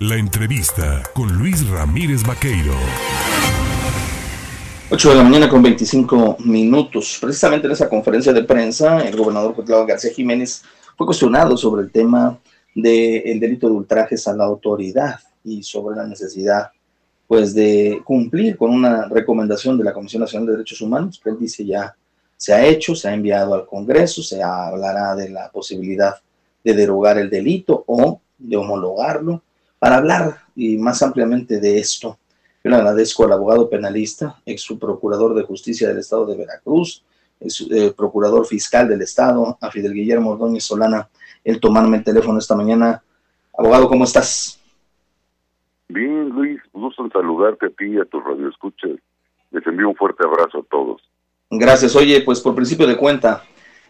La entrevista con Luis Ramírez Vaqueiro. 8 de la mañana con 25 minutos. Precisamente en esa conferencia de prensa, el gobernador Cuitlao García Jiménez fue cuestionado sobre el tema del delito de ultrajes a la autoridad y sobre la necesidad pues de cumplir con una recomendación de la Comisión Nacional de Derechos Humanos, que él dice ya se ha hecho, se ha enviado al Congreso, se hablará de la posibilidad de derogar el delito o de homologarlo. Para hablar y más ampliamente de esto, yo le agradezco al abogado penalista, ex subprocurador de justicia del Estado de Veracruz, ex eh, procurador fiscal del Estado, a Fidel Guillermo Ordóñez Solana, el tomarme el teléfono esta mañana. Abogado, ¿cómo estás? Bien, Luis, gusto en saludarte a ti y a tus radioescuchas. Les envío un fuerte abrazo a todos. Gracias. Oye, pues por principio de cuenta,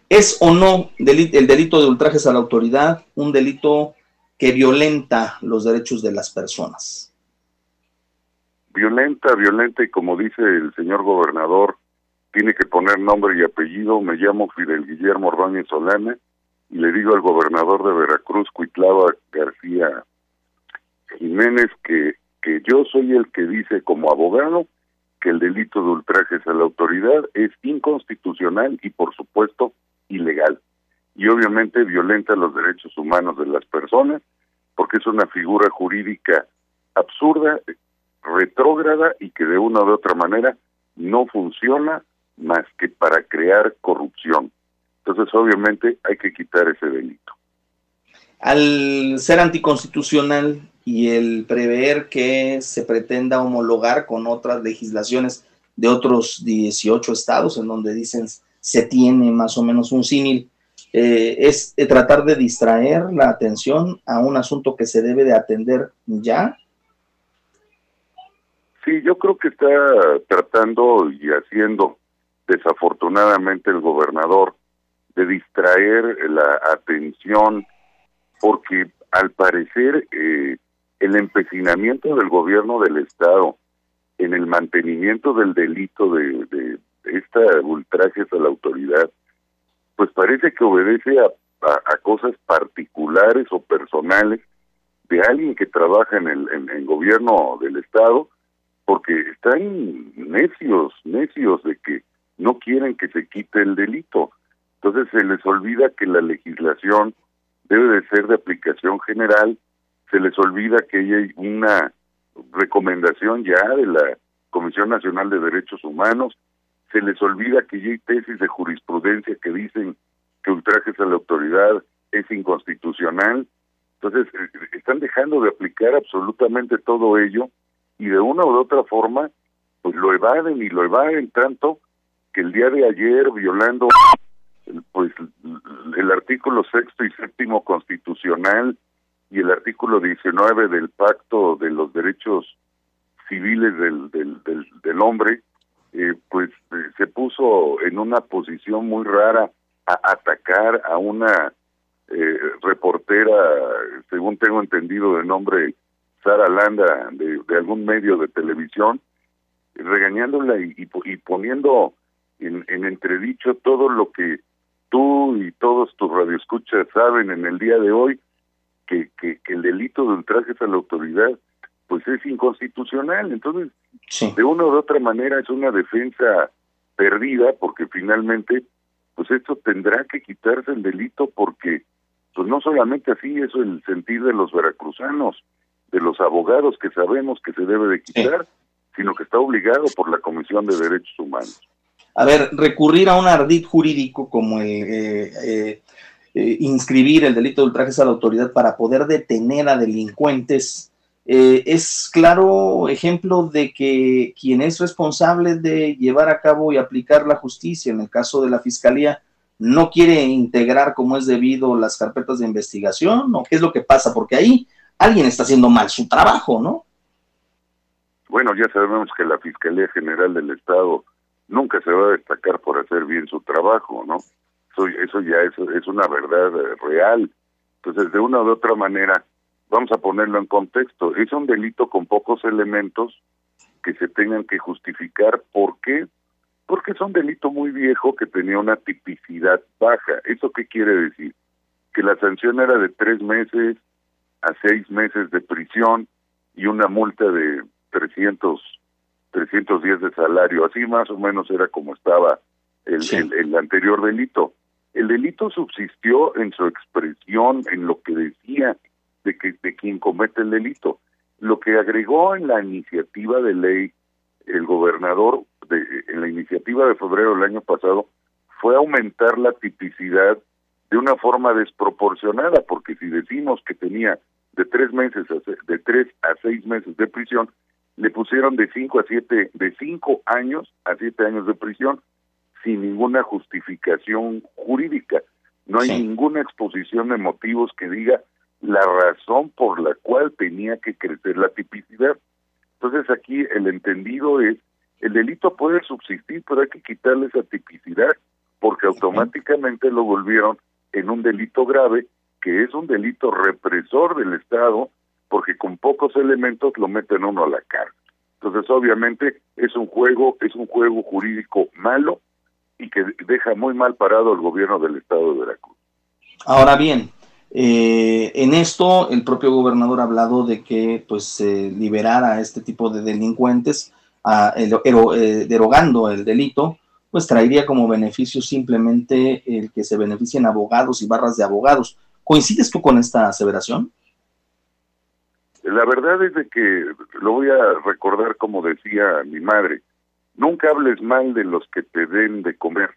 ¿es o no el delito de ultrajes a la autoridad un delito que violenta los derechos de las personas? Violenta, violenta y como dice el señor gobernador, tiene que poner nombre y apellido. Me llamo Fidel Guillermo Ordóñez Solana y le digo al gobernador de Veracruz, Cuitlava García Jiménez, que, que yo soy el que dice como abogado que el delito de ultrajes a la autoridad es inconstitucional y por supuesto ilegal. Y obviamente violenta los derechos humanos de las personas porque es una figura jurídica absurda, retrógrada y que de una u otra manera no funciona más que para crear corrupción. Entonces obviamente hay que quitar ese delito. Al ser anticonstitucional, y el prever que se pretenda homologar con otras legislaciones de otros 18 estados en donde dicen se tiene más o menos un símil, eh, es tratar de distraer la atención a un asunto que se debe de atender ya. Sí, yo creo que está tratando y haciendo desafortunadamente el gobernador de distraer la atención porque al parecer eh, el empecinamiento del gobierno del Estado en el mantenimiento del delito de, de, esta ultrajes a la autoridad, pues parece que obedece a, a, cosas particulares o personales de alguien que trabaja en el en, el gobierno del Estado, porque están necios, necios de que no quieren que se quite el delito. Entonces se les olvida que la legislación debe de ser de aplicación general se les olvida que hay una recomendación ya de la Comisión Nacional de Derechos Humanos, se les olvida que ya hay tesis de jurisprudencia que dicen que ultrajes a la autoridad es inconstitucional. Entonces, eh, están dejando de aplicar absolutamente todo ello y de una u otra forma, pues lo evaden y lo evaden tanto que el día de ayer, violando pues el artículo sexto y séptimo constitucional, y el artículo 19 del Pacto de los Derechos Civiles del, del, del, Hombre, eh, pues eh, se puso en una posición muy rara a atacar a una eh, reportera, según tengo entendido, de nombre Sara Landa, de, algún medio de televisión, regañándola y, y, poniendo en, en entredicho todo lo que tú y todos tus radioescuchas saben en el día de hoy, que, que, el delito de ultrajes a la autoridad pues es inconstitucional. Entonces, de una u otra manera es una defensa perdida porque finalmente pues esto tendrá que quitarse el delito porque pues no solamente así es el sentir de los veracruzanos, de los abogados que sabemos que se debe de quitar, sino que está obligado por la Comisión de Derechos Humanos. A ver, recurrir a un ardid jurídico como el eh, eh, eh, inscribir el delito de ultrajes a la autoridad para poder detener a delincuentes, eh, es claro ejemplo de que quien es responsable de llevar a cabo y aplicar la justicia, en el caso de la Fiscalía, no quiere integrar como es debido las carpetas de investigación o qué es lo que pasa, porque ahí alguien está haciendo mal su trabajo, ¿no? Bueno, ya sabemos que la Fiscalía General del Estado nunca se va a destacar por hacer bien su trabajo, ¿no? Eso, eso ya es, es una verdad real. Entonces, de una u otra manera, vamos a ponerlo en contexto, es un delito con pocos elementos que se tengan que justificar. ¿Por qué? Porque es un delito muy viejo que tenía una tipicidad baja. ¿Eso qué quiere decir? Que la sanción era de tres meses a seis meses de prisión y una multa de 300, 310 de salario. Así más o menos era como estaba el, el, anterior delito. El delito subsistió en su expresión, en lo que decía de, que, de quien comete el delito. Lo que agregó en la iniciativa de ley el gobernador, de, en la iniciativa de febrero del año pasado, fue aumentar la tipicidad de una forma desproporcionada, porque si decimos que tenía de tres meses a, de tres a seis meses de prisión, le pusieron de cinco a siete, de cinco años a siete años de prisión, sin ninguna justificación jurídica. No hay ninguna exposición de motivos que diga la razón por la cual tenía que crecer la tipicidad. Entonces aquí el entendido es, el delito puede subsistir, pero hay que quitarle esa tipicidad, porque automáticamente lo volvieron en un delito grave, que es un delito represor del Estado, porque con pocos elementos lo meten uno a la cárcel. Entonces, obviamente, es un juego, es un juego jurídico malo y que deja muy mal parado el gobierno del Estado de Veracruz. Ahora bien, eh, en esto el propio gobernador ha hablado de que pues a este tipo de delincuentes, a, eh, derogando el delito, pues traería como beneficio simplemente el que se beneficien abogados y barras de abogados. ¿Coincides tú con esta aseveración? La verdad es de que lo voy a recordar como decía mi madre, nunca hables mal de los que te den de comer.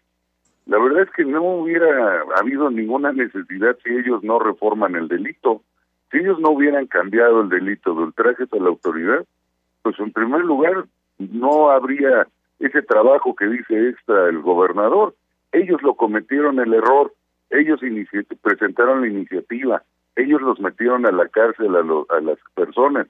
La verdad es que no hubiera habido ninguna necesidad si ellos no reforman el delito. Si ellos no hubieran cambiado el delito de ultrajes a la autoridad, pues en primer lugar no habría ese trabajo que dice extra el gobernador. Ellos lo cometieron el error, ellos presentaron la iniciativa, ellos los metieron a la cárcel a, a las personas.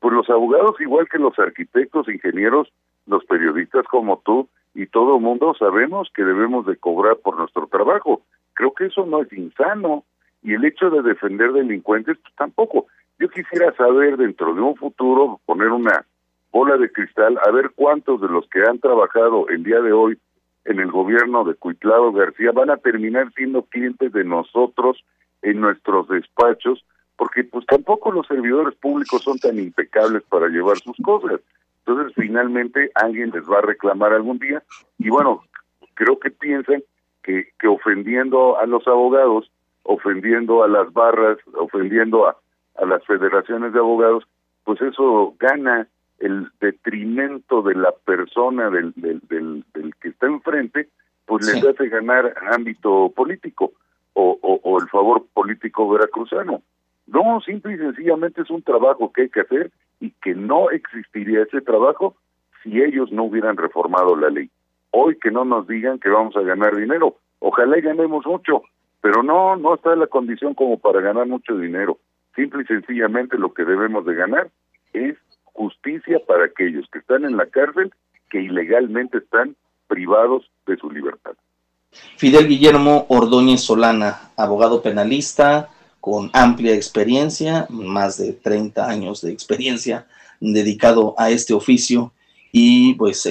Pues los abogados, igual que los arquitectos, ingenieros, los periodistas como tú y todo mundo sabemos que debemos de cobrar por nuestro trabajo. Creo que eso no es insano y el hecho de defender delincuentes pues, tampoco. Yo quisiera saber dentro de un futuro, poner una bola de cristal, a ver cuántos de los que han trabajado el día de hoy en el gobierno de Cuitlado García van a terminar siendo clientes de nosotros en nuestros despachos, porque pues tampoco los servidores públicos son tan impecables para llevar sus cosas. Entonces, finalmente, alguien les va a reclamar algún día. Y bueno, creo que piensan que, que ofendiendo a los abogados, ofendiendo a las barras, ofendiendo a, a las federaciones de abogados, pues eso gana el detrimento de la persona del, del, del, que está enfrente, pues les hace ganar ámbito político o, o, o el favor político veracruzano. No, simple y sencillamente es un trabajo que hay que hacer que no existiría ese trabajo si ellos no hubieran reformado la ley. Hoy que no nos digan que vamos a ganar dinero, ojalá y ganemos mucho, pero no, no está en la condición como para ganar mucho dinero. Simple y sencillamente lo que debemos de ganar es justicia para aquellos que están en la cárcel que ilegalmente están privados de su libertad. Fidel Guillermo Ordóñez Solana, abogado penalista, con amplia experiencia, más de 30 años de experiencia dedicado a este oficio y pues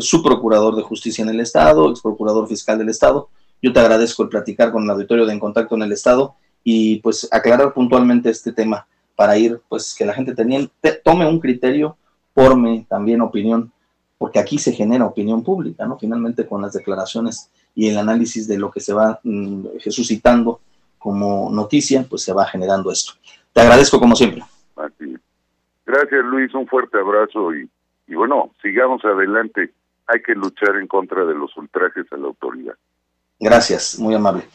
su procurador de justicia en el Estado, ex procurador fiscal del Estado. Yo te agradezco el platicar con el auditorio de En Contacto en el Estado y pues aclarar puntualmente este tema para ir, pues que la gente tome un criterio, forme también opinión, porque aquí se genera opinión pública, ¿no? Finalmente con las declaraciones y el análisis de lo que se va mm, suscitando como noticia, pues se va generando esto. Te agradezco como siempre. Gracias Luis, un fuerte abrazo y, y bueno, sigamos adelante. Hay que luchar en contra de los ultrajes a la autoridad. Gracias, muy amable.